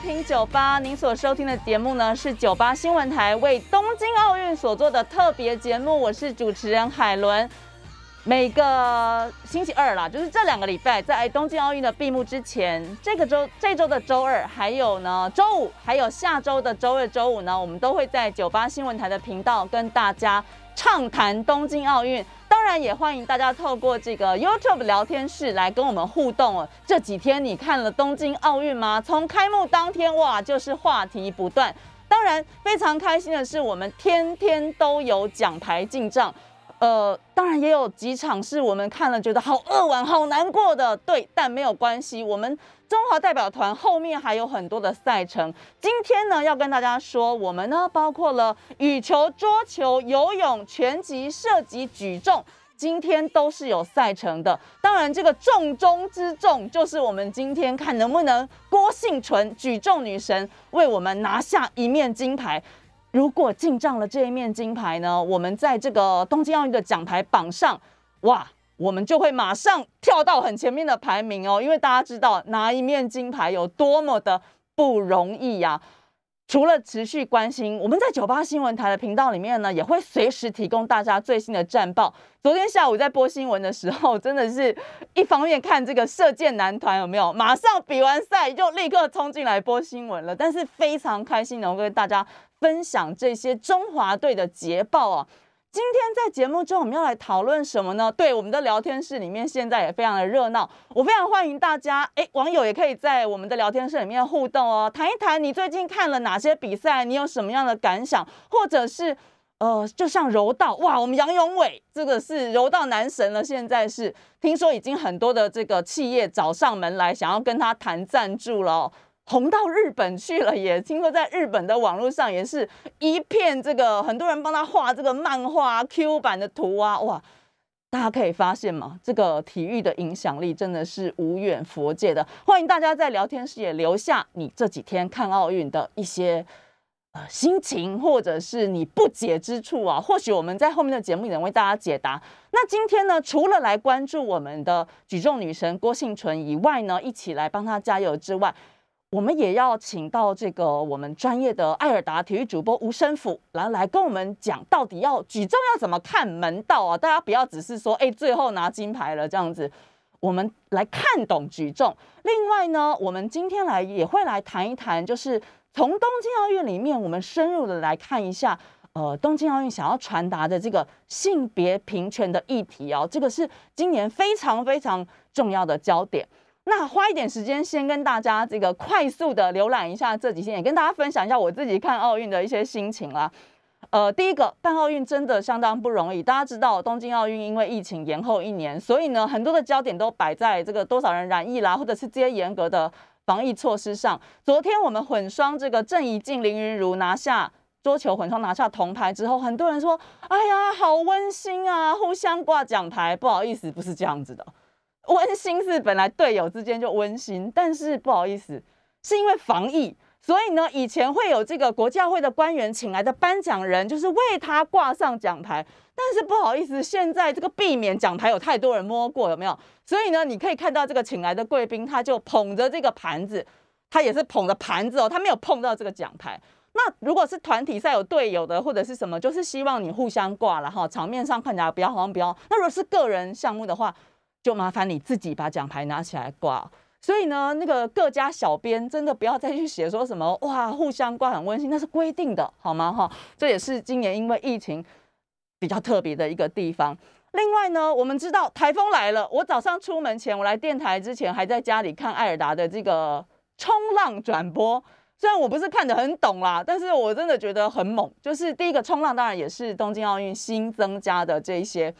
听酒吧，您所收听的节目呢是酒吧新闻台为东京奥运所做的特别节目，我是主持人海伦。每个星期二啦，就是这两个礼拜，在东京奥运的闭幕之前，这个周这周的周二，还有呢周五，还有下周的周二、周五呢，我们都会在酒吧新闻台的频道跟大家畅谈东京奥运。当然也欢迎大家透过这个 YouTube 聊天室来跟我们互动哦。这几天你看了东京奥运吗？从开幕当天哇，就是话题不断。当然非常开心的是，我们天天都有奖牌进账。呃，当然也有几场是我们看了觉得好扼腕、好难过的，对，但没有关系。我们中华代表团后面还有很多的赛程。今天呢，要跟大家说，我们呢包括了羽球、桌球、游泳、拳击、射击、举重，今天都是有赛程的。当然，这个重中之重就是我们今天看能不能郭幸存举重女神为我们拿下一面金牌。如果进账了这一面金牌呢，我们在这个东京奥运的奖牌榜上，哇，我们就会马上跳到很前面的排名哦。因为大家知道拿一面金牌有多么的不容易呀。除了持续关心，我们在九八新闻台的频道里面呢，也会随时提供大家最新的战报。昨天下午在播新闻的时候，真的是一方面看这个射箭男团有没有马上比完赛就立刻冲进来播新闻了，但是非常开心能够跟大家。分享这些中华队的捷报啊！今天在节目中我们要来讨论什么呢？对，我们的聊天室里面现在也非常的热闹，我非常欢迎大家，哎，网友也可以在我们的聊天室里面互动哦，谈一谈你最近看了哪些比赛，你有什么样的感想，或者是呃，就像柔道，哇，我们杨永伟这个是柔道男神了，现在是听说已经很多的这个企业找上门来，想要跟他谈赞助了。红到日本去了，也听说在日本的网络上也是一片这个，很多人帮他画这个漫画 Q 版的图啊，哇！大家可以发现嘛，这个体育的影响力真的是无远佛界的。欢迎大家在聊天室也留下你这几天看奥运的一些呃心情，或者是你不解之处啊，或许我们在后面的节目也能为大家解答。那今天呢，除了来关注我们的举重女神郭幸纯以外呢，一起来帮她加油之外。我们也要请到这个我们专业的艾尔达体育主播吴生甫来来跟我们讲，到底要举重要怎么看门道啊？大家不要只是说，哎，最后拿金牌了这样子。我们来看懂举重。另外呢，我们今天来也会来谈一谈，就是从东京奥运里面，我们深入的来看一下，呃，东京奥运想要传达的这个性别平权的议题哦，这个是今年非常非常重要的焦点。那花一点时间，先跟大家这个快速的浏览一下这几天，也跟大家分享一下我自己看奥运的一些心情啦。呃，第一个办奥运真的相当不容易。大家知道，东京奥运因为疫情延后一年，所以呢，很多的焦点都摆在这个多少人染疫啦，或者是这些严格的防疫措施上。昨天我们混双这个郑怡静、林云如拿下桌球混双拿下铜牌之后，很多人说：“哎呀，好温馨啊，互相挂奖牌。”不好意思，不是这样子的。温馨是本来队友之间就温馨，但是不好意思，是因为防疫。所以呢，以前会有这个国教会的官员请来的颁奖人，就是为他挂上奖牌。但是不好意思，现在这个避免奖牌有太多人摸过，有没有？所以呢，你可以看到这个请来的贵宾，他就捧着这个盘子，他也是捧着盘子哦，他没有碰到这个奖牌。那如果是团体赛有队友的或者是什么，就是希望你互相挂了哈，场面上看起来不要好像不要。那如果是个人项目的话，就麻烦你自己把奖牌拿起来挂。所以呢，那个各家小编真的不要再去写说什么哇，互相挂很温馨，那是规定的，好吗？哈，这也是今年因为疫情比较特别的一个地方。另外呢，我们知道台风来了，我早上出门前，我来电台之前还在家里看艾尔达的这个冲浪转播，虽然我不是看得很懂啦，但是我真的觉得很猛。就是第一个冲浪，当然也是东京奥运新增加的这一些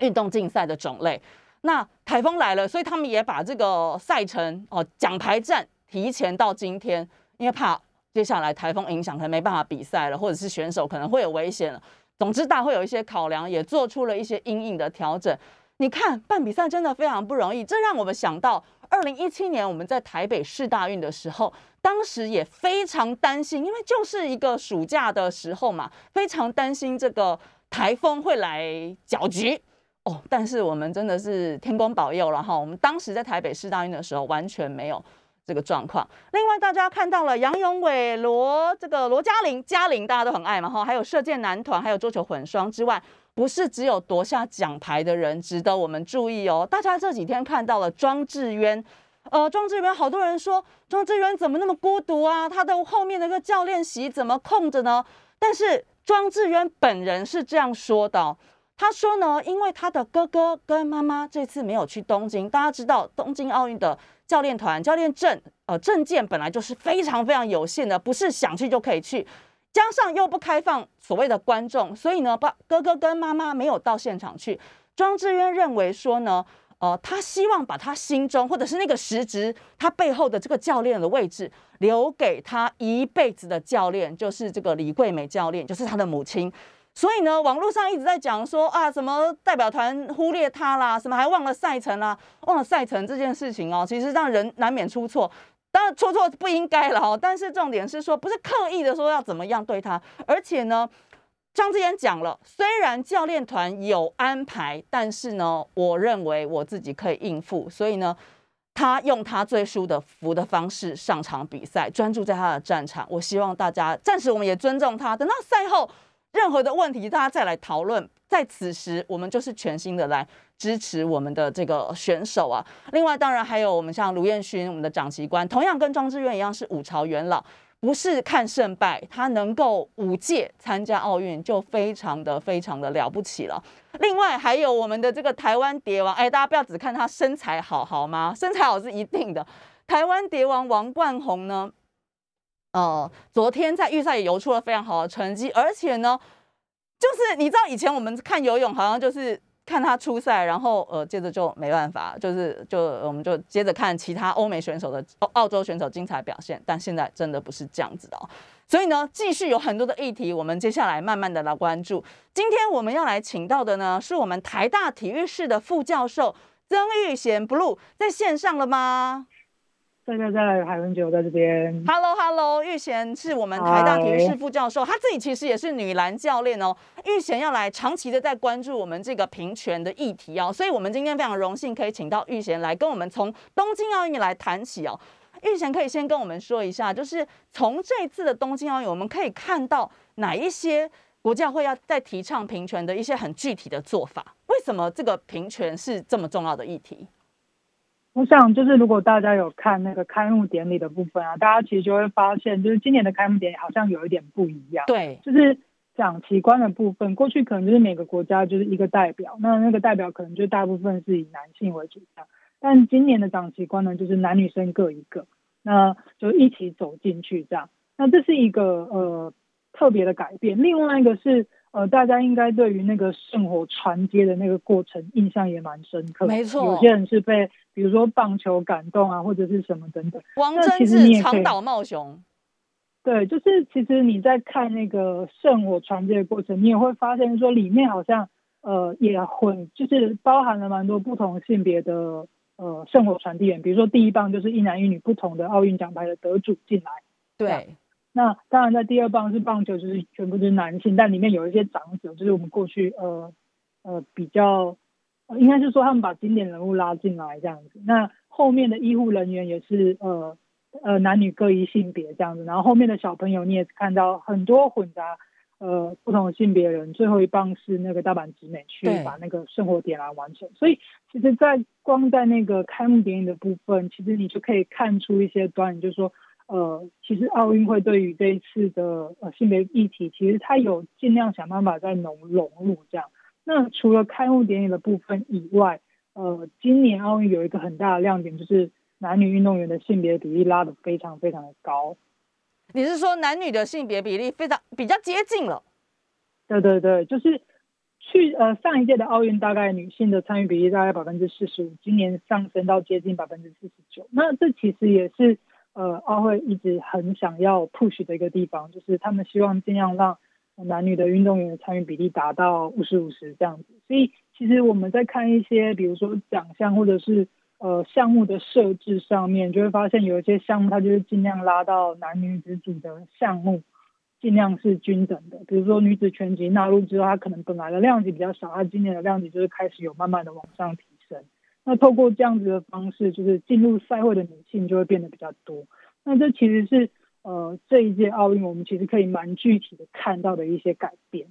运动竞赛的种类。那台风来了，所以他们也把这个赛程哦奖牌战提前到今天，因为怕接下来台风影响，可能没办法比赛了，或者是选手可能会有危险了。总之，大会有一些考量，也做出了一些阴影的调整。你看办比赛真的非常不容易，这让我们想到二零一七年我们在台北市大运的时候，当时也非常担心，因为就是一个暑假的时候嘛，非常担心这个台风会来搅局。但是我们真的是天公保佑了哈！我们当时在台北市大运的时候，完全没有这个状况。另外，大家看到了杨永伟、罗这个罗嘉玲、嘉玲，大家都很爱嘛哈。还有射箭男团，还有桌球混双之外，不是只有夺下奖牌的人值得我们注意哦。大家这几天看到了庄智渊，呃，庄智渊，好多人说庄智渊怎么那么孤独啊？他的后面那个教练席怎么空着呢？但是庄智渊本人是这样说的。他说呢，因为他的哥哥跟妈妈这次没有去东京，大家知道东京奥运的教练团教练证，呃，证件本来就是非常非常有限的，不是想去就可以去，加上又不开放所谓的观众，所以呢，爸哥哥跟妈妈没有到现场去。庄智渊认为说呢，呃，他希望把他心中或者是那个实职他背后的这个教练的位置留给他一辈子的教练，就是这个李桂美教练，就是他的母亲。所以呢，网络上一直在讲说啊，什么代表团忽略他啦，什么还忘了赛程啦，忘了赛程这件事情哦，其实让人难免出错。当然出错不应该了哦，但是重点是说，不是刻意的说要怎么样对他。而且呢，张志言讲了，虽然教练团有安排，但是呢，我认为我自己可以应付。所以呢，他用他最舒的服的方式上场比赛，专注在他的战场。我希望大家暂时我们也尊重他，等到赛后。任何的问题，大家再来讨论。在此时，我们就是全新的来支持我们的这个选手啊。另外，当然还有我们像卢彦勋，我们的长旗官，同样跟庄智渊一样是五朝元老，不是看胜败，他能够五届参加奥运就非常的非常的了不起了。另外还有我们的这个台湾蝶王，哎，大家不要只看他身材好好吗？身材好是一定的。台湾蝶王王冠宏呢？呃，昨天在预赛也游出了非常好的成绩，而且呢，就是你知道以前我们看游泳好像就是看他出赛，然后呃接着就没办法，就是就我们就接着看其他欧美选手的澳洲选手精彩表现，但现在真的不是这样子的哦。所以呢，继续有很多的议题，我们接下来慢慢的来关注。今天我们要来请到的呢，是我们台大体育室的副教授曾玉贤 Blue 在线上了吗？在在在，海文九在这边。Hello Hello，玉贤是我们台大体育室副教授，他自己其实也是女篮教练哦。玉贤要来长期的在关注我们这个平权的议题哦，所以我们今天非常荣幸可以请到玉贤来跟我们从东京奥运来谈起哦。玉贤可以先跟我们说一下，就是从这次的东京奥运，我们可以看到哪一些国家会要在提倡平权的一些很具体的做法？为什么这个平权是这么重要的议题？我想就是如果大家有看那个开幕典礼的部分啊，大家其实就会发现，就是今年的开幕典礼好像有一点不一样。对，就是讲奇观的部分，过去可能就是每个国家就是一个代表，那那个代表可能就大部分是以男性为主这样。但今年的长旗官呢，就是男女生各一个，那就一起走进去这样。那这是一个呃特别的改变。另外一个是呃，大家应该对于那个圣火传接的那个过程印象也蛮深刻。没错，有些人是被比如说棒球感动啊，或者是什么等等。王贞治长岛茂雄。对，就是其实你在看那个圣火传接的过程，你也会发现说里面好像呃也混，就是包含了蛮多不同性别的。呃，圣火传递员，比如说第一棒就是一男一女不同的奥运奖牌的得主进来。对。那当然，在第二棒是棒球，就是全部都是男性，但里面有一些长者，就是我们过去呃呃比较，应该是说他们把经典人物拉进来这样子。那后面的医护人员也是呃呃男女各一性别这样子，然后后面的小朋友你也看到很多混杂。呃，不同的性别人，最后一棒是那个大阪直美去把那个圣火点燃完成。所以，其实，在光在那个开幕典礼的部分，其实你就可以看出一些端倪，就是说，呃，其实奥运会对于这一次的呃性别议题，其实它有尽量想办法在融融入这样。那除了开幕典礼的部分以外，呃，今年奥运有一个很大的亮点，就是男女运动员的性别比例拉得非常非常的高。你是说男女的性别比例非常比较接近了？对对对，就是去呃上一届的奥运，大概女性的参与比例大概百分之四十五，今年上升到接近百分之四十九。那这其实也是呃奥会一直很想要 push 的一个地方，就是他们希望尽量让男女的运动员的参与比例达到五十五十这样子。所以其实我们在看一些比如说奖项或者是呃，项目的设置上面就会发现有一些项目，它就是尽量拉到男女子组的项目，尽量是均等的。比如说女子拳击纳入之后，它可能本来的量级比较少，它今年的量级就是开始有慢慢的往上提。那透过这样子的方式，就是进入赛会的女性就会变得比较多。那这其实是呃这一届奥运我们其实可以蛮具体的看到的一些改变。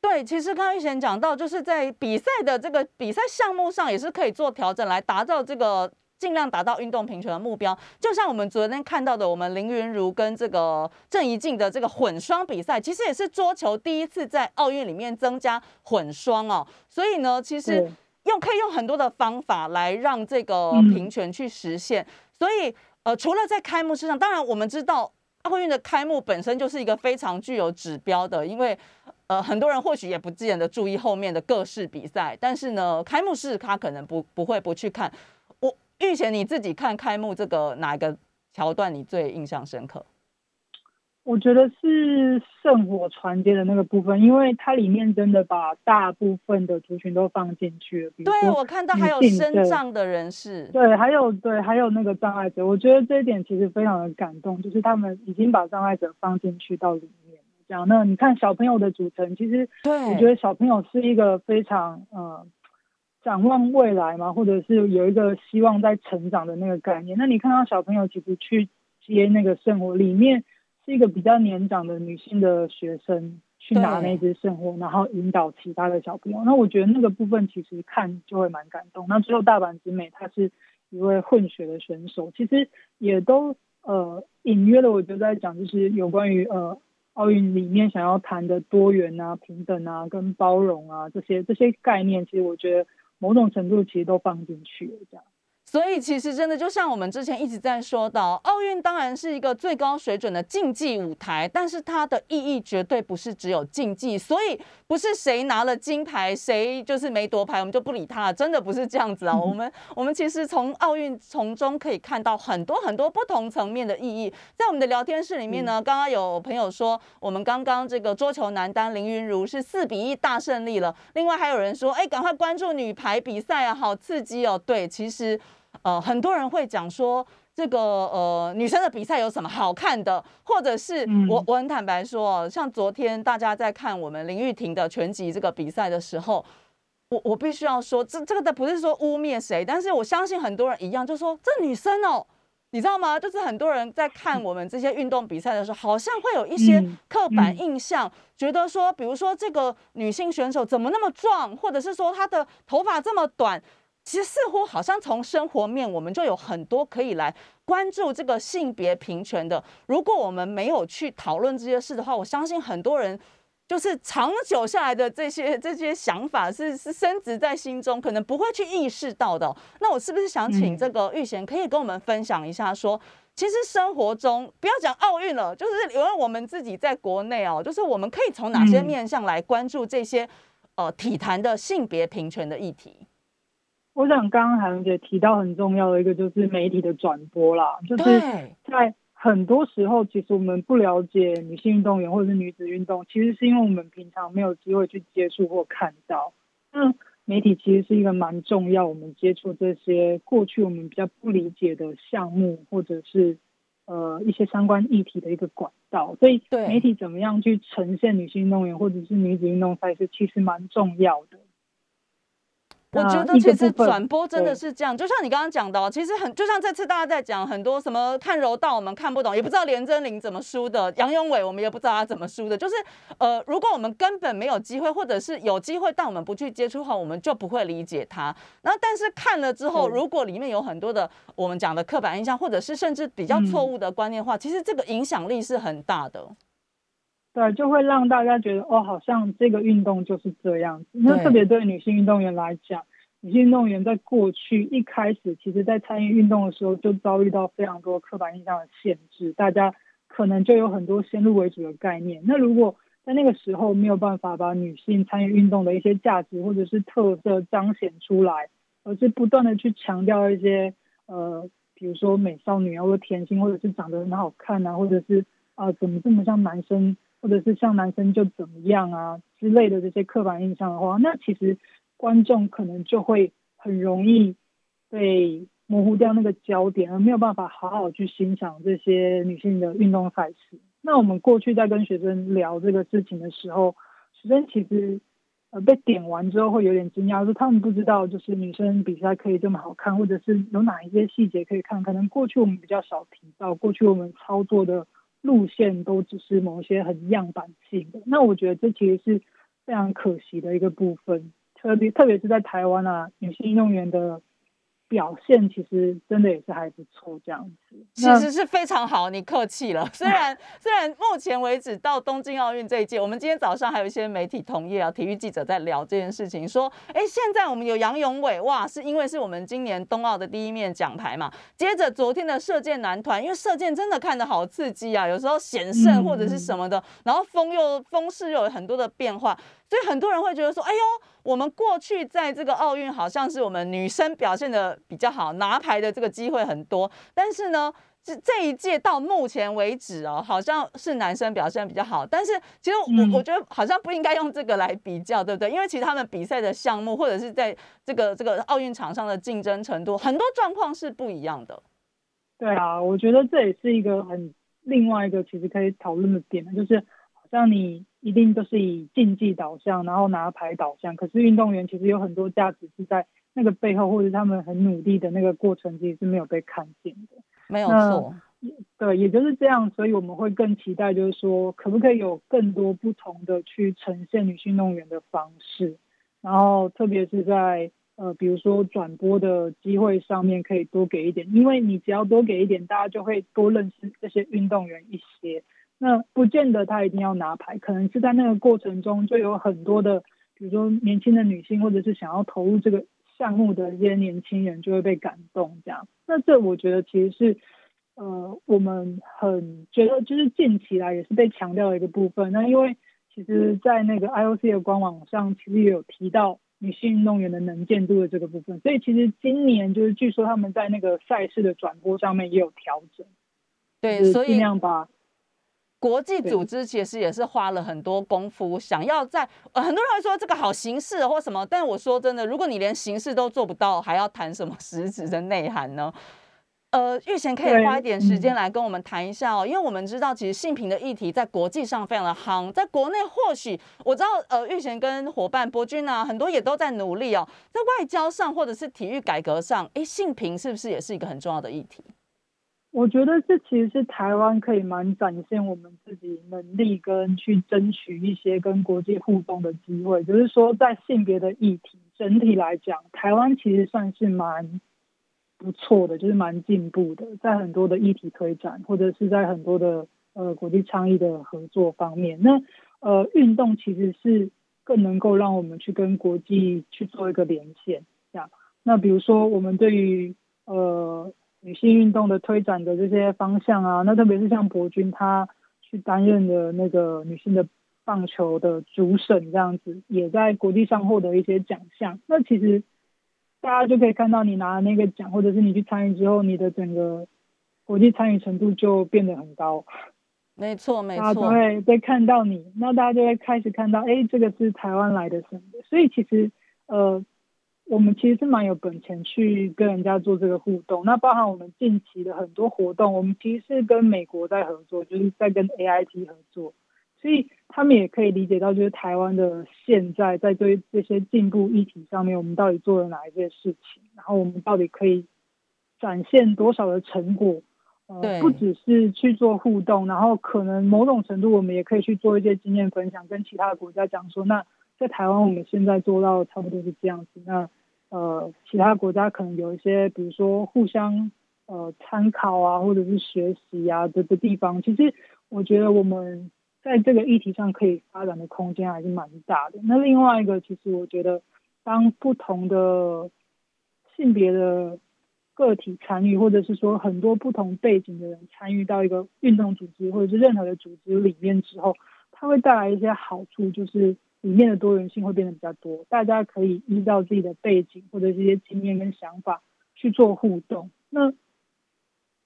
对，其实刚刚玉贤讲到，就是在比赛的这个比赛项目上，也是可以做调整，来达到这个尽量达到运动平权的目标。就像我们昨天看到的，我们林云如跟这个郑怡静的这个混双比赛，其实也是桌球第一次在奥运里面增加混双哦。所以呢，其实用可以用很多的方法来让这个平权去实现。所以呃，除了在开幕式上，当然我们知道奥运的开幕本身就是一个非常具有指标的，因为。呃，很多人或许也不自然的注意后面的各式比赛，但是呢，开幕式他可能不不会不去看。我预前你自己看开幕这个哪一个桥段你最印象深刻？我觉得是圣火传接的那个部分，因为它里面真的把大部分的族群都放进去了。对，我看到还有身障的人士，对，还有对，还有那个障碍者，我觉得这一点其实非常的感动，就是他们已经把障碍者放进去到里面。讲那你看小朋友的组成，其实我觉得小朋友是一个非常呃展望未来嘛，或者是有一个希望在成长的那个概念。那你看到小朋友其实去接那个圣火，里面是一个比较年长的女性的学生去拿那只圣火，然后引导其他的小朋友。那我觉得那个部分其实看就会蛮感动。那最后大阪直美她是一位混血的选手，其实也都呃隐约的我就在讲，就是有关于呃。奥运里面想要谈的多元啊、平等啊、跟包容啊这些这些概念，其实我觉得某种程度其实都放进去了，这样。所以其实真的就像我们之前一直在说到，奥运当然是一个最高水准的竞技舞台，但是它的意义绝对不是只有竞技，所以不是谁拿了金牌谁就是没夺牌，我们就不理他了，真的不是这样子啊。我们我们其实从奥运从中可以看到很多很多不同层面的意义。在我们的聊天室里面呢，刚刚有朋友说，我们刚刚这个桌球男单林云如是四比一大胜利了，另外还有人说，哎，赶快关注女排比赛啊，好刺激哦。对，其实。呃，很多人会讲说，这个呃，女生的比赛有什么好看的？或者是我我很坦白说，像昨天大家在看我们林玉婷的拳击这个比赛的时候，我我必须要说，这这个的不是说污蔑谁，但是我相信很多人一样，就说这女生哦，你知道吗？就是很多人在看我们这些运动比赛的时候，好像会有一些刻板印象，觉得说，比如说这个女性选手怎么那么壮，或者是说她的头发这么短。其实似乎好像从生活面，我们就有很多可以来关注这个性别平权的。如果我们没有去讨论这些事的话，我相信很多人就是长久下来的这些这些想法是是深植在心中，可能不会去意识到的。那我是不是想请这个玉贤可以跟我们分享一下，说其实生活中不要讲奥运了，就是因为我们自己在国内哦，就是我们可以从哪些面向来关注这些呃体坛的性别平权的议题？我想刚刚海伦姐提到很重要的一个就是媒体的转播啦，就是在很多时候，其实我们不了解女性运动员或者是女子运动，其实是因为我们平常没有机会去接触或看到。那媒体其实是一个蛮重要，我们接触这些过去我们比较不理解的项目，或者是呃一些相关议题的一个管道。所以媒体怎么样去呈现女性运动员或者是女子运动赛事，其实蛮重要的。我觉得其实转播真的是这样，就像你刚刚讲的，其实很就像这次大家在讲很多什么看柔道，我们看不懂，也不知道连真玲怎么输的，杨永伟我们也不知道他怎么输的。就是呃，如果我们根本没有机会，或者是有机会，但我们不去接触后，我们就不会理解他。然后，但是看了之后，如果里面有很多的我们讲的刻板印象，或者是甚至比较错误的观念话，其实这个影响力是很大的。对，就会让大家觉得哦，好像这个运动就是这样子。那特别对女性运动员来讲，女性运动员在过去一开始，其实在参与运动的时候就遭遇到非常多刻板印象的限制，大家可能就有很多先入为主的概念。那如果在那个时候没有办法把女性参与运动的一些价值或者是特色彰显出来，而是不断的去强调一些呃，比如说美少女啊，或者甜心，或者是长得很好看啊，或者是啊怎么这么像男生。或者是像男生就怎么样啊之类的这些刻板印象的话，那其实观众可能就会很容易被模糊掉那个焦点，而没有办法好好去欣赏这些女性的运动赛事。那我们过去在跟学生聊这个事情的时候，学生其实呃被点完之后会有点惊讶，说他们不知道就是女生比赛可以这么好看，或者是有哪一些细节可以看，可能过去我们比较少提到，过去我们操作的。路线都只是某些很样板性的，那我觉得这其实是非常可惜的一个部分，特别特别是在台湾啊，女性运动员的。表现其实真的也是还不错，这样子其实是非常好。你客气了，虽然虽然目前为止到东京奥运这一届，我们今天早上还有一些媒体同业啊、体育记者在聊这件事情，说，哎，现在我们有杨永伟，哇，是因为是我们今年冬奥的第一面奖牌嘛。接着昨天的射箭男团，因为射箭真的看得好刺激啊，有时候险胜或者是什么的，然后风又风势又有很多的变化。所以很多人会觉得说：“哎呦，我们过去在这个奥运好像是我们女生表现的比较好，拿牌的这个机会很多。但是呢，这这一届到目前为止哦，好像是男生表现比较好。但是其实我我觉得好像不应该用这个来比较，对不对？因为其实他们比赛的项目或者是在这个这个奥运场上的竞争程度，很多状况是不一样的。对啊，我觉得这也是一个很另外一个其实可以讨论的点，就是好像你。一定都是以竞技导向，然后拿牌导向。可是运动员其实有很多价值是在那个背后，或者他们很努力的那个过程，其实是没有被看见的。没有错，对，也就是这样。所以我们会更期待，就是说，可不可以有更多不同的去呈现女性运动员的方式？然后，特别是在呃，比如说转播的机会上面，可以多给一点。因为你只要多给一点，大家就会多认识这些运动员一些。那不见得他一定要拿牌，可能是在那个过程中就有很多的，比如说年轻的女性，或者是想要投入这个项目的一些年轻人就会被感动这样。那这我觉得其实是，呃，我们很觉得就是近期来也是被强调的一个部分。那因为其实，在那个 IOC 的官网上，其实也有提到女性运动员的能见度的这个部分，所以其实今年就是据说他们在那个赛事的转播上面也有调整，对，所以尽量把。国际组织其实也是花了很多功夫，想要在呃很多人会说这个好形式或什么，但我说真的，如果你连形式都做不到，还要谈什么实质的内涵呢？呃，玉贤可以花一点时间来跟我们谈一下哦，因为我们知道其实性平的议题在国际上非常的夯，在国内或许我知道呃玉贤跟伙伴博君啊，很多也都在努力哦，在外交上或者是体育改革上，哎，性平是不是也是一个很重要的议题？我觉得这其实是台湾可以蛮展现我们自己能力跟去争取一些跟国际互动的机会，就是说在性别的议题整体来讲，台湾其实算是蛮不错的，就是蛮进步的，在很多的议题推展，或者是在很多的呃国际倡议的合作方面，那呃运动其实是更能够让我们去跟国际去做一个连线，这样。那比如说我们对于呃女性运动的推展的这些方向啊，那特别是像博君他去担任的那个女性的。棒球的主审这样子，也在国际上获得一些奖项。那其实大家就可以看到，你拿那个奖，或者是你去参与之后，你的整个国际参与程度就变得很高。没错，没错。大家都会被看到你，那大家就会开始看到，哎，这个是台湾来的什么的。所以其实，呃，我们其实是蛮有本钱去跟人家做这个互动。那包含我们近期的很多活动，我们其实是跟美国在合作，就是在跟 AIT 合作。所以他们也可以理解到，就是台湾的现在在对这些进步议题上面，我们到底做了哪一些事情，然后我们到底可以展现多少的成果？呃，不只是去做互动，然后可能某种程度我们也可以去做一些经验分享，跟其他的国家讲说，那在台湾我们现在做到差不多是这样子。那呃，其他国家可能有一些，比如说互相呃参考啊，或者是学习啊的的地方。其实我觉得我们。在这个议题上可以发展的空间还是蛮大的。那另外一个，其实我觉得，当不同的性别的个体参与，或者是说很多不同背景的人参与到一个运动组织或者是任何的组织里面之后，它会带来一些好处，就是里面的多元性会变得比较多。大家可以依照自己的背景或者一些经验跟想法去做互动。那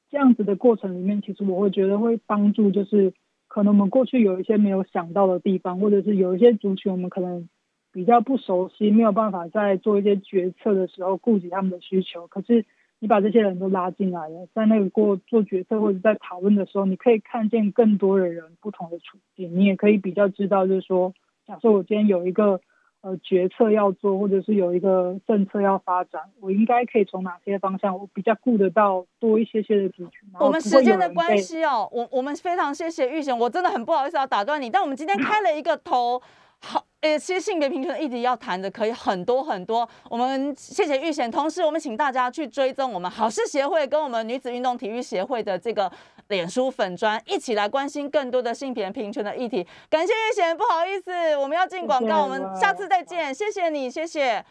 这样子的过程里面，其实我会觉得会帮助就是。可能我们过去有一些没有想到的地方，或者是有一些族群我们可能比较不熟悉，没有办法在做一些决策的时候顾及他们的需求。可是你把这些人都拉进来了，在那个过做决策或者在讨论的时候，你可以看见更多的人不同的处境，你也可以比较知道，就是说，假设我今天有一个。呃，决策要做，或者是有一个政策要发展，我应该可以从哪些方向，我比较顾得到多一些些的族群。我们时间的关系哦，我我们非常谢谢玉贤，我真的很不好意思要打断你，但我们今天开了一个头。好，诶，其实性别平权一直要谈的可以很多很多。我们谢谢玉贤，同时我们请大家去追踪我们好事协会跟我们女子运动体育协会的这个脸书粉砖，一起来关心更多的性别平权的议题。感谢玉贤，不好意思，我们要进广告，我们下次再见，谢谢你，谢谢。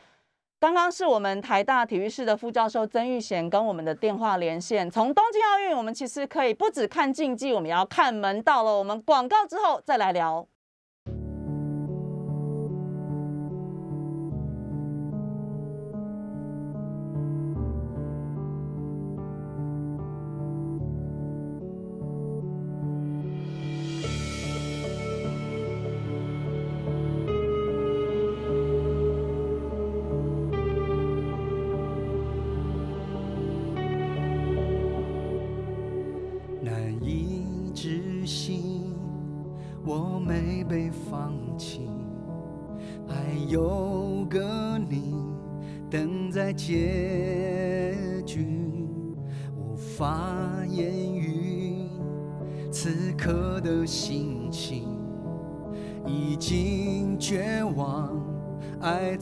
刚刚是我们台大体育室的副教授曾玉贤跟我们的电话连线。从东京奥运，我们其实可以不只看竞技，我们也要看门道了。我们广告之后再来聊。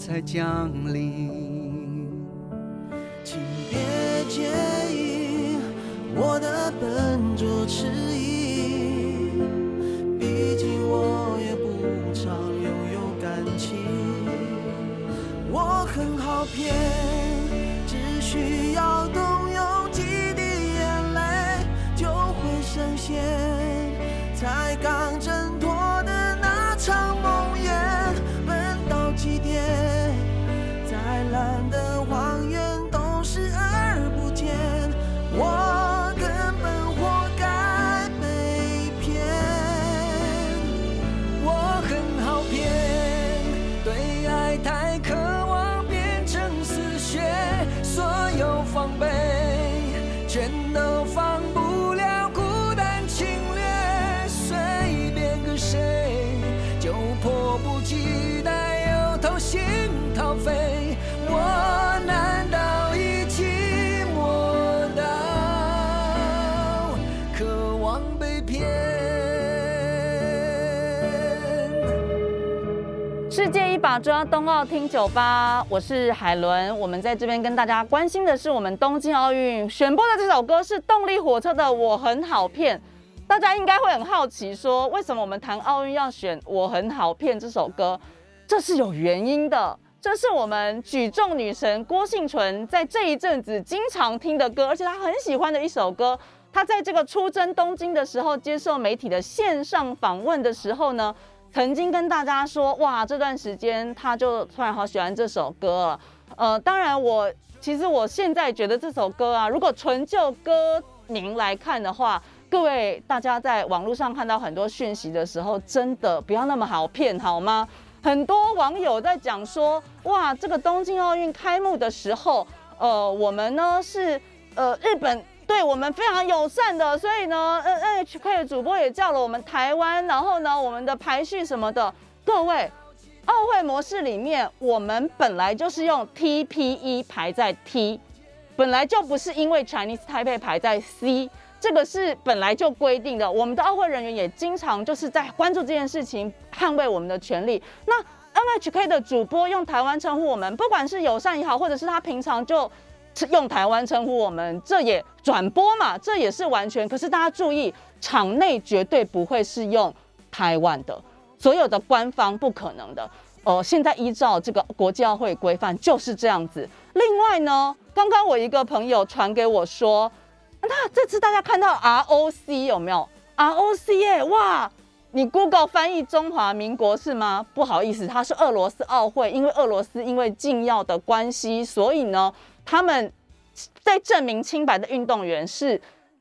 才降临。请别介意我的笨拙迟中央，冬奥听酒吧，我是海伦。我们在这边跟大家关心的是，我们东京奥运选播的这首歌是动力火车的《我很好骗》。大家应该会很好奇，说为什么我们谈奥运要选《我很好骗》这首歌？这是有原因的。这是我们举重女神郭幸存在这一阵子经常听的歌，而且她很喜欢的一首歌。她在这个出征东京的时候，接受媒体的线上访问的时候呢？曾经跟大家说，哇，这段时间他就突然好喜欢这首歌了。呃，当然我其实我现在觉得这首歌啊，如果纯就歌名来看的话，各位大家在网络上看到很多讯息的时候，真的不要那么好骗好吗？很多网友在讲说，哇，这个东京奥运开幕的时候，呃，我们呢是呃日本。对我们非常友善的，所以呢，N N H K 的主播也叫了我们台湾，然后呢，我们的排序什么的，各位，奥会模式里面，我们本来就是用 T P E 排在 T，本来就不是因为 Chinese Taipei 排在 C，这个是本来就规定的。我们的奥会人员也经常就是在关注这件事情，捍卫我们的权利。那 N H K 的主播用台湾称呼我们，不管是友善也好，或者是他平常就。用台湾称呼我们，这也转播嘛，这也是完全。可是大家注意，场内绝对不会是用台湾的，所有的官方不可能的。呃，现在依照这个国际奥会规范就是这样子。另外呢，刚刚我一个朋友传给我说，那这次大家看到 ROC 有没有？ROC 耶，哇，你 Google 翻译中华民国是吗？不好意思，它是俄罗斯奥会，因为俄罗斯因为禁药的关系，所以呢。他们在证明清白的运动员是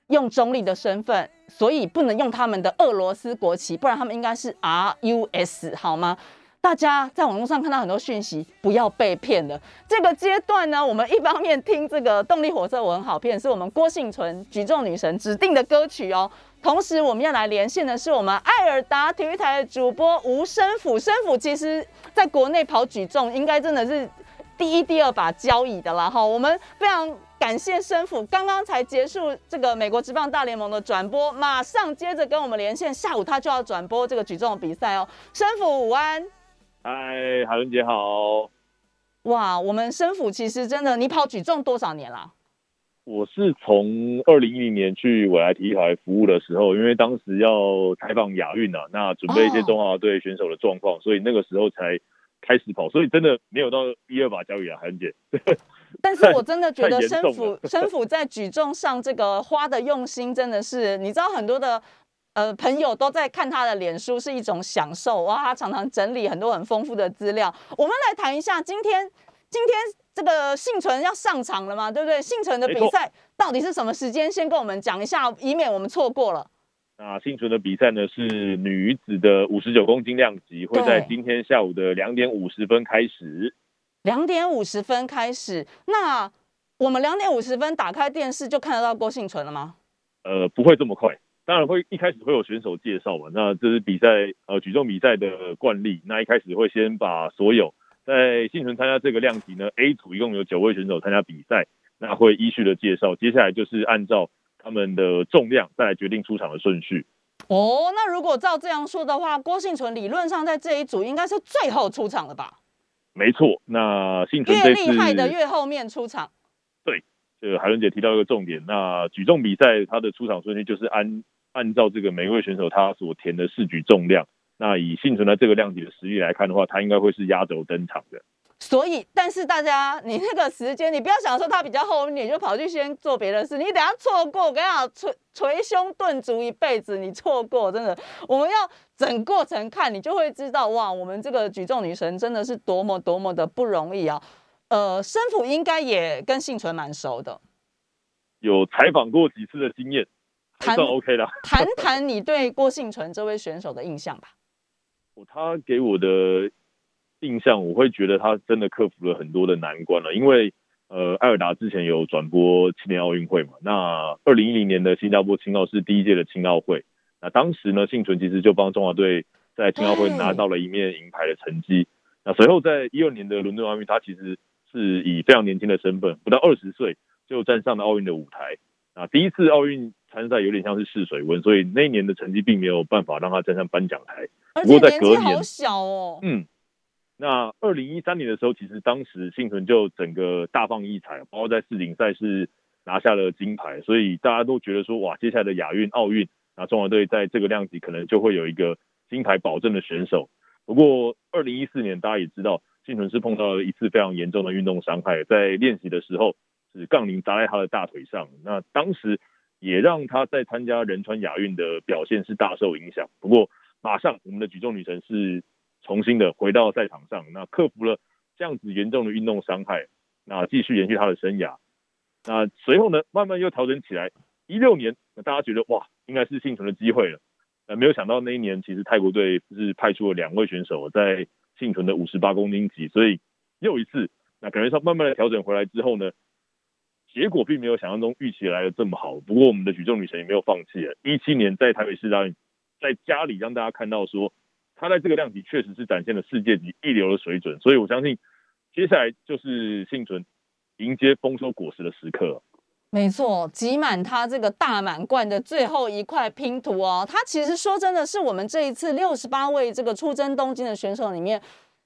用中立的身份，所以不能用他们的俄罗斯国旗，不然他们应该是 R U S 好吗？大家在网络上看到很多讯息，不要被骗了。这个阶段呢，我们一方面听这个动力火车我很好骗，是我们郭幸存举重女神指定的歌曲哦。同时我们要来连线的是我们艾尔达体育台的主播吴生甫，生甫其实在国内跑举重，应该真的是。第一、第二把交椅的啦，哈，我们非常感谢生父，刚刚才结束这个美国职棒大联盟的转播，马上接着跟我们连线，下午他就要转播这个举重比赛哦。生父午安，嗨，海伦姐好。哇，我们生父其实真的，你跑举重多少年啦？我是从二零一零年去未来体育台服务的时候，因为当时要采访亚运啊，那准备一些中华队选手的状况，所以那个时候才。开始跑，所以真的没有到一二把交椅啊，韩姐。但是我真的觉得生辅生辅在举重上这个花的用心真的是，你知道很多的呃朋友都在看他的脸书是一种享受哇，他常常整理很多很丰富的资料。我们来谈一下今天今天这个幸存要上场了嘛，对不对？幸存的比赛到底是什么时间？先跟我们讲一下，以免我们错过了。那幸存的比赛呢是女子的五十九公斤量级，会在今天下午的两点五十分开始。两点五十分开始，那我们两点五十分打开电视就看得到郭幸存了吗？呃，不会这么快，当然会一开始会有选手介绍嘛。那这是比赛呃举重比赛的惯例，那一开始会先把所有在幸存参加这个量级呢 A 组一共有九位选手参加比赛，那会依序的介绍，接下来就是按照。他们的重量再来决定出场的顺序。哦，那如果照这样说的话，郭幸存理论上在这一组应该是最后出场的吧？没错，那幸存越厉害的越后面出场。对，这个海伦姐提到一个重点，那举重比赛它的出场顺序就是按按照这个每一位选手他所填的试举重量。那以幸存的这个量级的实力来看的话，他应该会是压轴登场的。所以，但是大家，你那个时间，你不要想说他比较后面，你就跑去先做别的事。你等下错过，我跟你讲，捶捶胸顿足一辈子，你错过真的。我们要整过程看，你就会知道，哇，我们这个举重女神真的是多么多么的不容易啊。呃，生父应该也跟幸存蛮熟的，有采访过几次的经验，还算 OK 的。谈谈你对郭幸存这位选手的印象吧。他给我的。印象我会觉得他真的克服了很多的难关了，因为呃，艾尔达之前有转播青年奥运会嘛，那二零一零年的新加坡青奥是第一届的青奥会，那当时呢，幸存其实就帮中华队在青奥会拿到了一面银牌的成绩，那随后在一二年的伦敦奥运，他其实是以非常年轻的身份，不到二十岁就站上了奥运的舞台，啊，第一次奥运参赛有点像是试水温，所以那一年的成绩并没有办法让他站上颁奖台，不过在隔年好小哦，嗯。那二零一三年的时候，其实当时幸存就整个大放异彩，包括在世锦赛是拿下了金牌，所以大家都觉得说，哇，接下来的亚运、奥运，那中华队在这个量级可能就会有一个金牌保证的选手。不过二零一四年大家也知道，幸存是碰到了一次非常严重的运动伤害，在练习的时候是杠铃砸在他的大腿上，那当时也让他在参加仁川亚运的表现是大受影响。不过马上我们的举重女神是。重新的回到赛场上，那克服了这样子严重的运动伤害，那继续延续他的生涯。那随后呢，慢慢又调整起来。一六年，那大家觉得哇，应该是幸存的机会了。呃，没有想到那一年，其实泰国队是派出了两位选手在幸存的五十八公斤级，所以又一次，那感觉上慢慢的调整回来之后呢，结果并没有想象中预期来的这么好。不过我们的举重女神也没有放弃。一七年在台北市大运，在家里让大家看到说。他在这个量级确实是展现了世界级一流的水准，所以我相信接下来就是幸存迎接丰收果实的时刻。没错，挤满他这个大满贯的最后一块拼图哦。他其实说真的是我们这一次六十八位这个出征东京的选手里面，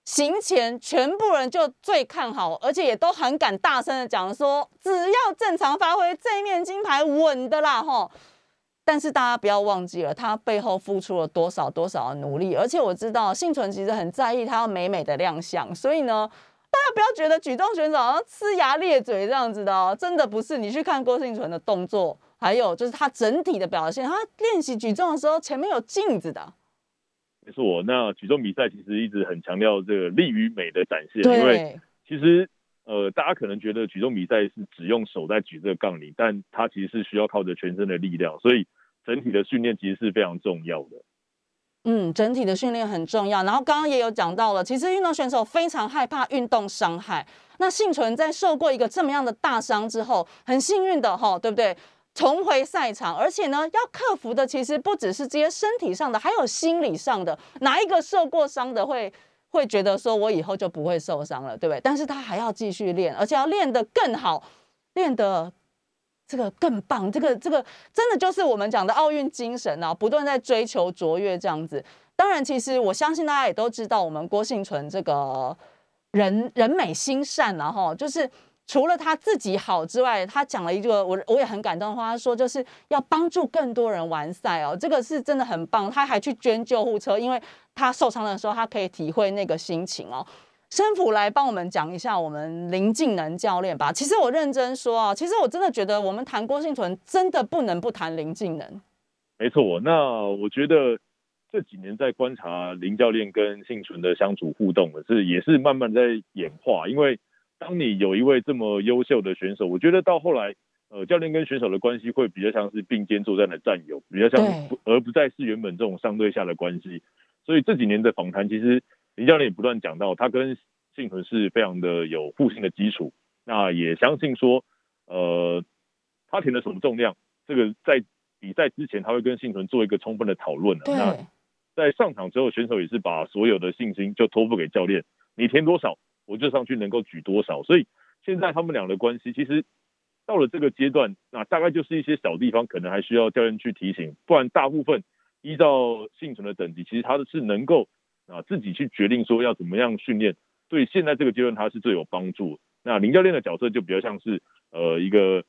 行前全部人就最看好，而且也都很敢大声的讲说，只要正常发挥，这一面金牌稳的啦，吼。但是大家不要忘记了，他背后付出了多少多少的努力，而且我知道幸存其实很在意他要美美的亮相，所以呢，大家不要觉得举重选手好像呲牙咧嘴这样子的哦，真的不是。你去看郭幸存的动作，还有就是他整体的表现，他练习举重的时候前面有镜子的。没错，那举重比赛其实一直很强调这个力与美的展现，因为其实呃，大家可能觉得举重比赛是只用手在举这个杠铃，但它其实是需要靠着全身的力量，所以。整体的训练其实是非常重要的。嗯，整体的训练很重要。然后刚刚也有讲到了，其实运动选手非常害怕运动伤害。那幸存在受过一个这么样的大伤之后，很幸运的哈，对不对？重回赛场，而且呢，要克服的其实不只是这些身体上的，还有心理上的。哪一个受过伤的会会觉得说我以后就不会受伤了，对不对？但是他还要继续练，而且要练得更好，练得。这个更棒，这个这个真的就是我们讲的奥运精神啊，不断在追求卓越这样子。当然，其实我相信大家也都知道，我们郭幸存这个人人美心善然后就是除了他自己好之外，他讲了一个我我也很感动的话，他说就是要帮助更多人完赛哦，这个是真的很棒。他还去捐救护车，因为他受伤的时候，他可以体会那个心情哦。生普来帮我们讲一下我们林静能教练吧。其实我认真说啊，其实我真的觉得我们谈郭幸存真的不能不谈林静能。没错，那我觉得这几年在观察林教练跟幸存的相处互动的，是也是慢慢在演化。因为当你有一位这么优秀的选手，我觉得到后来，呃，教练跟选手的关系会比较像是并肩作战的战友，比较像，而不再是原本这种上对下的关系。所以这几年的访谈，其实。林教练也不断讲到，他跟幸存是非常的有互信的基础。那也相信说，呃，他填的什么重量，这个在比赛之前他会跟幸存做一个充分的讨论的。那在上场之后，选手也是把所有的信心就托付给教练，你填多少，我就上去能够举多少。所以现在他们俩的关系，其实到了这个阶段，那大概就是一些小地方可能还需要教练去提醒，不然大部分依照幸存的等级，其实他的是能够。啊，自己去决定说要怎么样训练，对现在这个阶段他是最有帮助。那林教练的角色就比较像是呃一个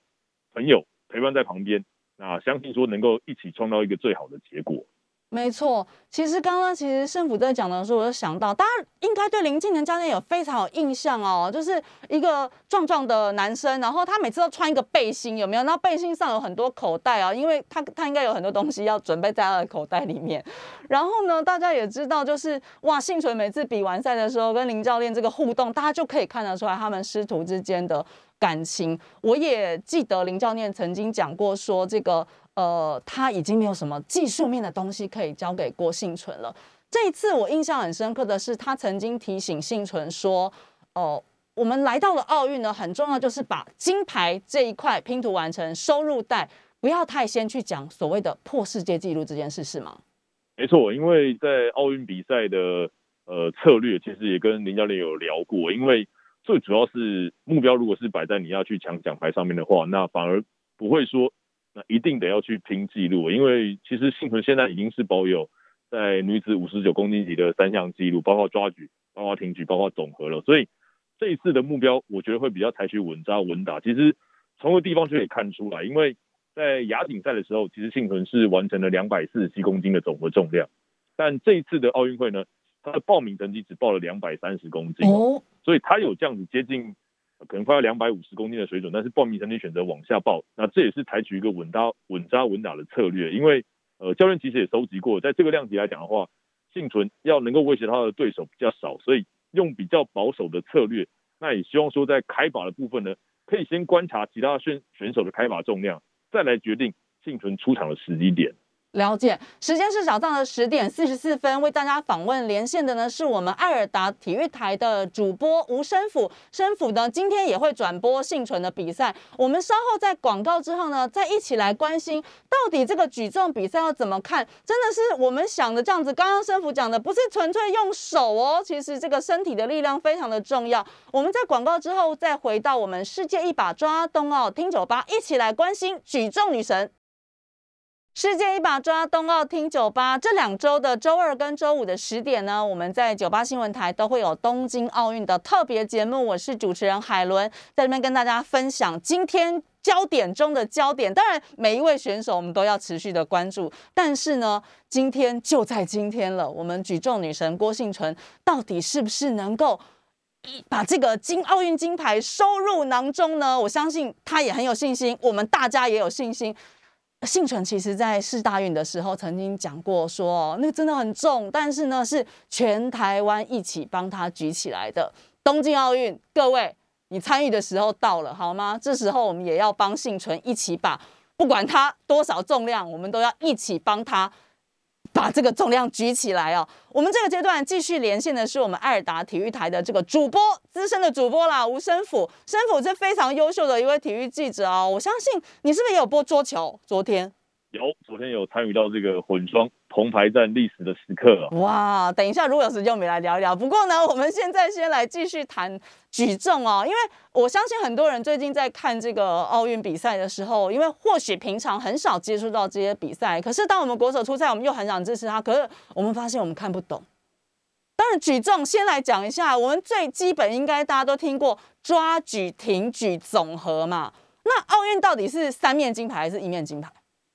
朋友陪伴在旁边，那相信说能够一起创造一个最好的结果。没错，其实刚刚其实胜福在讲的时候，我就想到，大家应该对林敬能教练有非常有印象哦，就是一个壮壮的男生，然后他每次都穿一个背心，有没有？那背心上有很多口袋啊，因为他他应该有很多东西要准备在他的口袋里面。然后呢，大家也知道，就是哇，幸存每次比完赛的时候跟林教练这个互动，大家就可以看得出来他们师徒之间的感情。我也记得林教练曾经讲过说这个。呃，他已经没有什么技术面的东西可以交给郭幸存了。这一次我印象很深刻的是，他曾经提醒幸存说：“哦，我们来到了奥运呢，很重要就是把金牌这一块拼图完成，收入袋不要太先去讲所谓的破世界纪录这件事，是吗？”没错，因为在奥运比赛的呃策略，其实也跟林教练有聊过。因为最主要是目标，如果是摆在你要去抢奖牌上面的话，那反而不会说。那一定得要去拼记录，因为其实幸存现在已经是保有在女子五十九公斤级的三项记录，包括抓举，包括挺举，包括总和了。所以这一次的目标，我觉得会比较采取稳扎稳打。其实从个地方就可以看出来，因为在亚锦赛的时候，其实幸存是完成了两百四十七公斤的总和重量，但这一次的奥运会呢，他的报名成绩只报了两百三十公斤哦，所以他有这样子接近。可能快要两百五十公斤的水准，但是报名成绩选择往下报，那这也是采取一个稳扎稳扎稳打的策略。因为呃，教练其实也收集过，在这个量级来讲的话，幸存要能够威胁他的对手比较少，所以用比较保守的策略。那也希望说在开把的部分呢，可以先观察其他选选手的开把重量，再来决定幸存出场的时机点。了解，时间是早上的十点四十四分，为大家访问连线的呢是我们艾尔达体育台的主播吴生辅，生辅呢今天也会转播幸存的比赛，我们稍后在广告之后呢，再一起来关心到底这个举重比赛要怎么看，真的是我们想的这样子？刚刚生辅讲的不是纯粹用手哦，其实这个身体的力量非常的重要。我们在广告之后再回到我们世界一把抓冬奥听酒吧，一起来关心举重女神。世界一把抓冬奥听酒吧，这两周的周二跟周五的十点呢，我们在酒吧新闻台都会有东京奥运的特别节目。我是主持人海伦，在这边跟大家分享今天焦点中的焦点。当然，每一位选手我们都要持续的关注。但是呢，今天就在今天了，我们举重女神郭幸存到底是不是能够把这个金奥运金牌收入囊中呢？我相信她也很有信心，我们大家也有信心。幸存其实在世大运的时候曾经讲过，说那个真的很重，但是呢是全台湾一起帮他举起来的。东京奥运，各位你参与的时候到了好吗？这时候我们也要帮幸存一起把，不管他多少重量，我们都要一起帮他。把这个重量举起来哦！我们这个阶段继续连线的是我们爱尔达体育台的这个主播，资深的主播啦，吴生甫。生甫是非常优秀的一位体育记者哦，我相信你是不是也有播桌球？昨天。有，昨天有参与到这个混双铜牌战历史的时刻啊哇，等一下如果有时间，我们来聊一聊。不过呢，我们现在先来继续谈举重哦，因为我相信很多人最近在看这个奥运比赛的时候，因为或许平常很少接触到这些比赛，可是当我们国手出赛，我们又很想支持他，可是我们发现我们看不懂。当然，举重先来讲一下，我们最基本应该大家都听过抓举、挺举、总和嘛。那奥运到底是三面金牌还是一面金牌？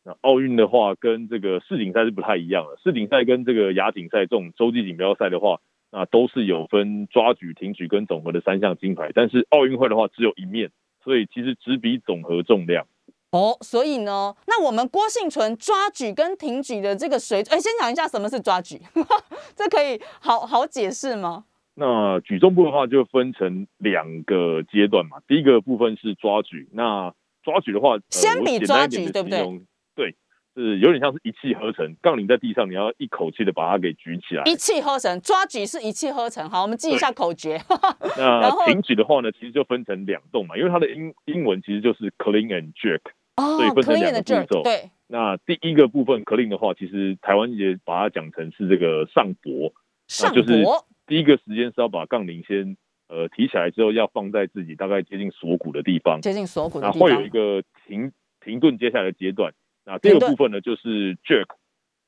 那奥运的话，跟这个世锦赛是不太一样的。世锦赛跟这个亚锦赛这种洲际锦标赛的话，那都是有分抓举、挺举跟总和的三项金牌。但是奥运会的话，只有一面，所以其实只比总和重量。哦，所以呢，那我们郭幸存抓举跟挺举的这个水准，哎，先讲一下什么是抓举，这可以好好解释吗？那举重部的话，就分成两个阶段嘛。第一个部分是抓举，那抓举的话，先比抓举，对不对？对，是有点像是一气呵成，杠铃在地上，你要一口气的把它给举起来。一气呵成，抓举是一气呵成。好，我们记一下口诀。那挺举的话呢，其实就分成两动嘛，因为它的英英文其实就是 clean and jerk，所以分成两个步骤。对。那第一个部分 clean 的话，其实台湾也把它讲成是这个上搏，上搏。第一个时间是要把杠铃先呃提起来之后，要放在自己大概接近锁骨的地方，接近锁骨的地方。会有一个停停顿接下来的阶段。那第二部分呢，就是 jerk，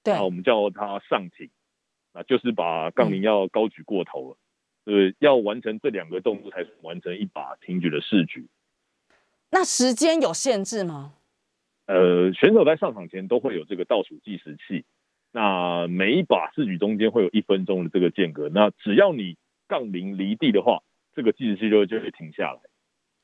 对，那我们叫它上挺，那就是把杠铃要高举过头了，呃，要完成这两个动作才完成一把挺举的试举。那时间有限制吗？呃，选手在上场前都会有这个倒数计时器，那每一把试举中间会有一分钟的这个间隔，那只要你杠铃离地的话，这个计时器就就会停下来。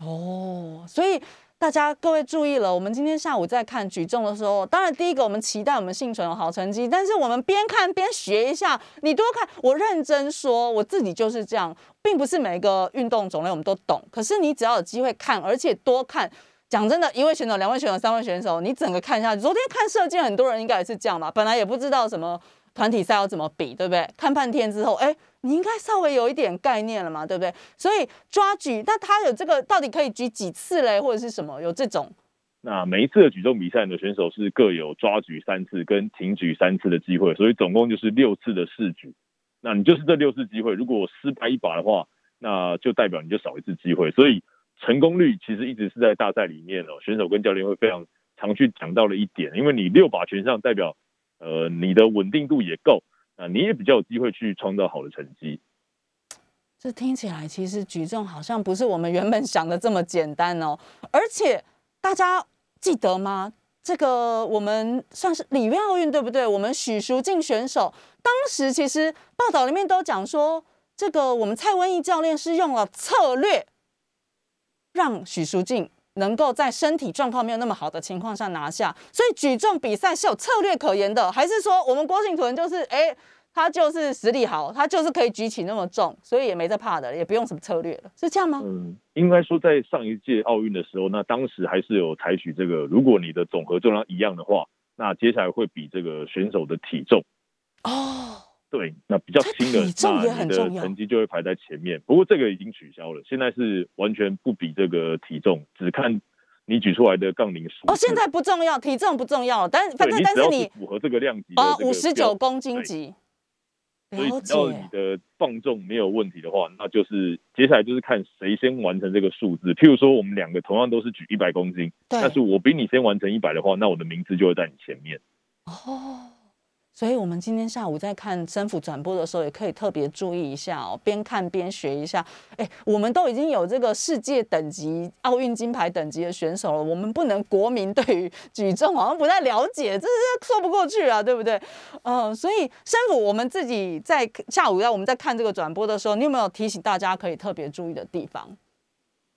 哦，所以。大家各位注意了，我们今天下午在看举重的时候，当然第一个我们期待我们幸存有好成绩，但是我们边看边学一下。你多看，我认真说，我自己就是这样，并不是每一个运动种类我们都懂。可是你只要有机会看，而且多看，讲真的，一位选手、两位选手、三位选手，你整个看下去。昨天看射箭，很多人应该也是这样嘛，本来也不知道什么团体赛要怎么比，对不对？看半天之后，哎。你应该稍微有一点概念了嘛，对不对？所以抓举，那他有这个到底可以举几次嘞，或者是什么？有这种？那每一次的举重比赛呢，选手是各有抓举三次跟挺举三次的机会，所以总共就是六次的试举。那你就是这六次机会，如果失败一把的话，那就代表你就少一次机会。所以成功率其实一直是在大赛里面哦，选手跟教练会非常常去讲到了一点，因为你六把全上，代表呃你的稳定度也够。啊，你也比较有机会去创造好的成绩。这听起来其实举重好像不是我们原本想的这么简单哦。而且大家记得吗？这个我们算是里约奥运对不对？我们许淑净选手当时其实报道里面都讲说，这个我们蔡文义教练是用了策略，让许淑净能够在身体状况没有那么好的情况下拿下。所以举重比赛是有策略可言的，还是说我们郭信屯就是哎？他就是实力好，他就是可以举起那么重，所以也没在怕的，也不用什么策略了，是这样吗？嗯，应该说在上一届奥运的时候，那当时还是有采取这个，如果你的总和重量一样的话，那接下来会比这个选手的体重。哦，对，那比较轻的，那你的成绩就会排在前面。不过这个已经取消了，现在是完全不比这个体重，只看你举出来的杠铃数。哦，现在不重要，体重不重要，但反正但是你符合这个量级啊，五十九公斤级。所以只要你的放重没有问题的话，那就是接下来就是看谁先完成这个数字。譬如说，我们两个同样都是举一百公斤，但是我比你先完成一百的话，那我的名字就会在你前面。哦。所以，我们今天下午在看生辅转播的时候，也可以特别注意一下哦，边看边学一下。哎，我们都已经有这个世界等级、奥运金牌等级的选手了，我们不能国民对于举重好像不太了解，这是说不过去啊，对不对？嗯，所以生辅我们自己在下午在我们在看这个转播的时候，你有没有提醒大家可以特别注意的地方？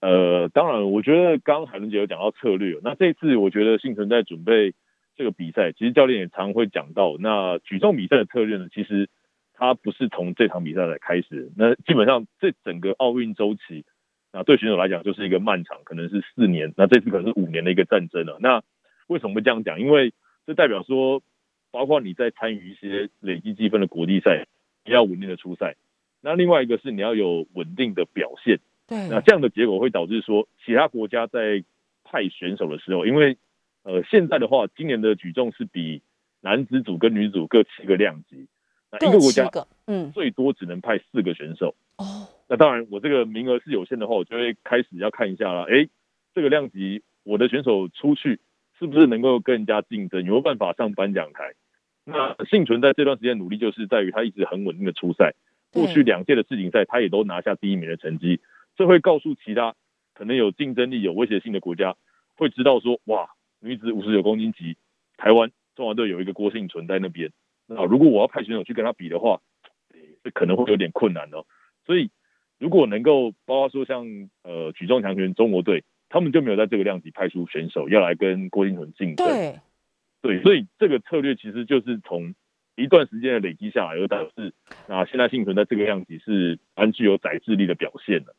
呃，当然，我觉得刚刚海伦姐有讲到策略，那这次我觉得幸存在准备。这个比赛其实教练也常会讲到，那举重比赛的策略呢，其实它不是从这场比赛来开始，那基本上这整个奥运周期，那对选手来讲就是一个漫长，可能是四年，那这次可能是五年的一个战争了。那为什么会这样讲？因为这代表说，包括你在参与一些累积积分的国际赛，你要稳定的出赛，那另外一个是你要有稳定的表现。对，那这样的结果会导致说，其他国家在派选手的时候，因为呃，现在的话，今年的举重是比男子组跟女组各七个量级，那一个国家嗯最多只能派四个选手哦。那当然，我这个名额是有限的话，我就会开始要看一下了。哎，这个量级我的选手出去是不是能够跟人家竞争，有没有办法上颁奖台？那幸存在这段时间努力，就是在于他一直很稳定的出赛，过去两届的世锦赛他也都拿下第一名的成绩，这会告诉其他可能有竞争力、有威胁性的国家，会知道说哇。女子五十九公斤级，台湾中华队有一个郭幸存在那边。那如果我要派选手去跟他比的话，这可能会有点困难哦。所以如果能够，包括说像呃举重强权中国队，他们就没有在这个量级派出选手要来跟郭幸存竞争。对，对，所以这个策略其实就是从一段时间的累积下来，而导致那现在幸存在这个量级是蛮具有载智力的表现的。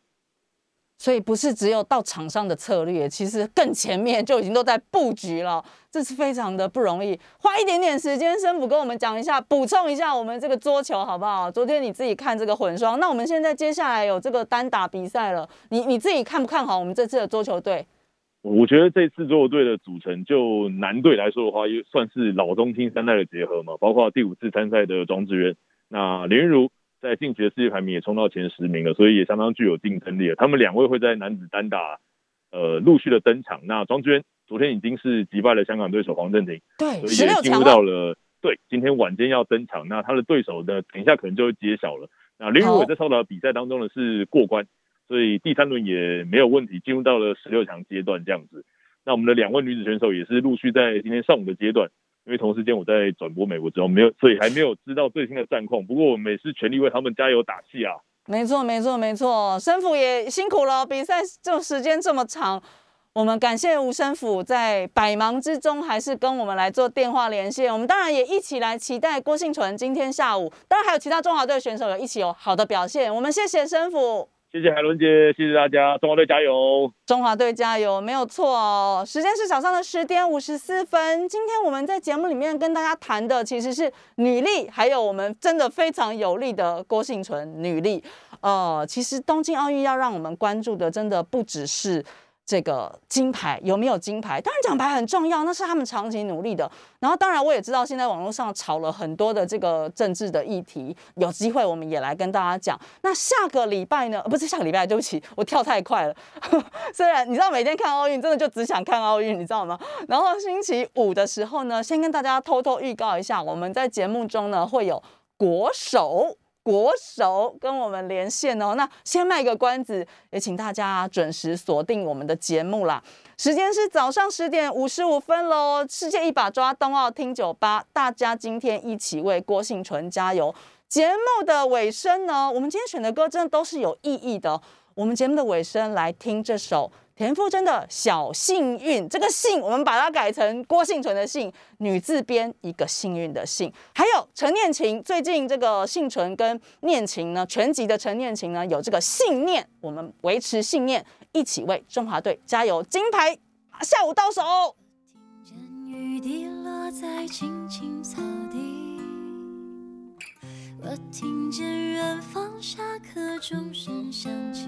所以不是只有到场上的策略，其实更前面就已经都在布局了，这是非常的不容易。花一点点时间，生普跟我们讲一下，补充一下我们这个桌球好不好？昨天你自己看这个混双，那我们现在接下来有这个单打比赛了，你你自己看不看好我们这次的桌球队？我觉得这次桌球队的组成，就男队来说的话，也算是老中青三代的结合嘛，包括第五次参赛的庄智渊，那林云如。在晋级的世界排名也冲到前十名了，所以也相当具有竞争力了。他们两位会在男子单打，呃，陆续的登场。那庄娟昨天已经是击败了香港对手黄镇廷，对，所以也进入到了对今天晚间要登场。那他的对手呢，等一下可能就会揭晓了。那林如伟在超的比赛当中呢是过关，所以第三轮也没有问题，进入到了十六强阶段这样子。那我们的两位女子选手也是陆续在今天上午的阶段。因为同时间我在转播美国之后没有，所以还没有知道最新的战况。不过我们也是全力为他们加油打气啊！没错，没错，没错，生辅也辛苦了。比赛这时间这么长，我们感谢吴生辅在百忙之中还是跟我们来做电话连线。我们当然也一起来期待郭幸存今天下午，当然还有其他中华队选手有一起有好的表现。我们谢谢生辅。谢谢海伦姐，谢谢大家，中华队加油！中华队加油，没有错哦。时间是早上的十点五十四分。今天我们在节目里面跟大家谈的其实是女力，还有我们真的非常有力的郭幸存女力。呃，其实东京奥运要让我们关注的，真的不只是。这个金牌有没有金牌？当然奖牌很重要，那是他们长期努力的。然后当然我也知道，现在网络上炒了很多的这个政治的议题，有机会我们也来跟大家讲。那下个礼拜呢？不是下个礼拜，对不起，我跳太快了。虽然你知道每天看奥运，真的就只想看奥运，你知道吗？然后星期五的时候呢，先跟大家偷偷预告一下，我们在节目中呢会有国手。国手跟我们连线哦。那先卖个关子，也请大家准时锁定我们的节目啦。时间是早上十点五十五分喽。世界一把抓，冬奥听酒吧，大家今天一起为郭幸纯加油。节目的尾声呢，我们今天选的歌真的都是有意义的。我们节目的尾声来听这首。田馥甄的小幸运，这个幸我们把它改成郭幸存的幸，女字边一个幸运的幸。还有陈念琴，最近这个幸存跟念琴呢，全集的陈念琴呢有这个信念，我们维持信念，一起为中华队加油，金牌下午到手。我听见远方下课钟声响起。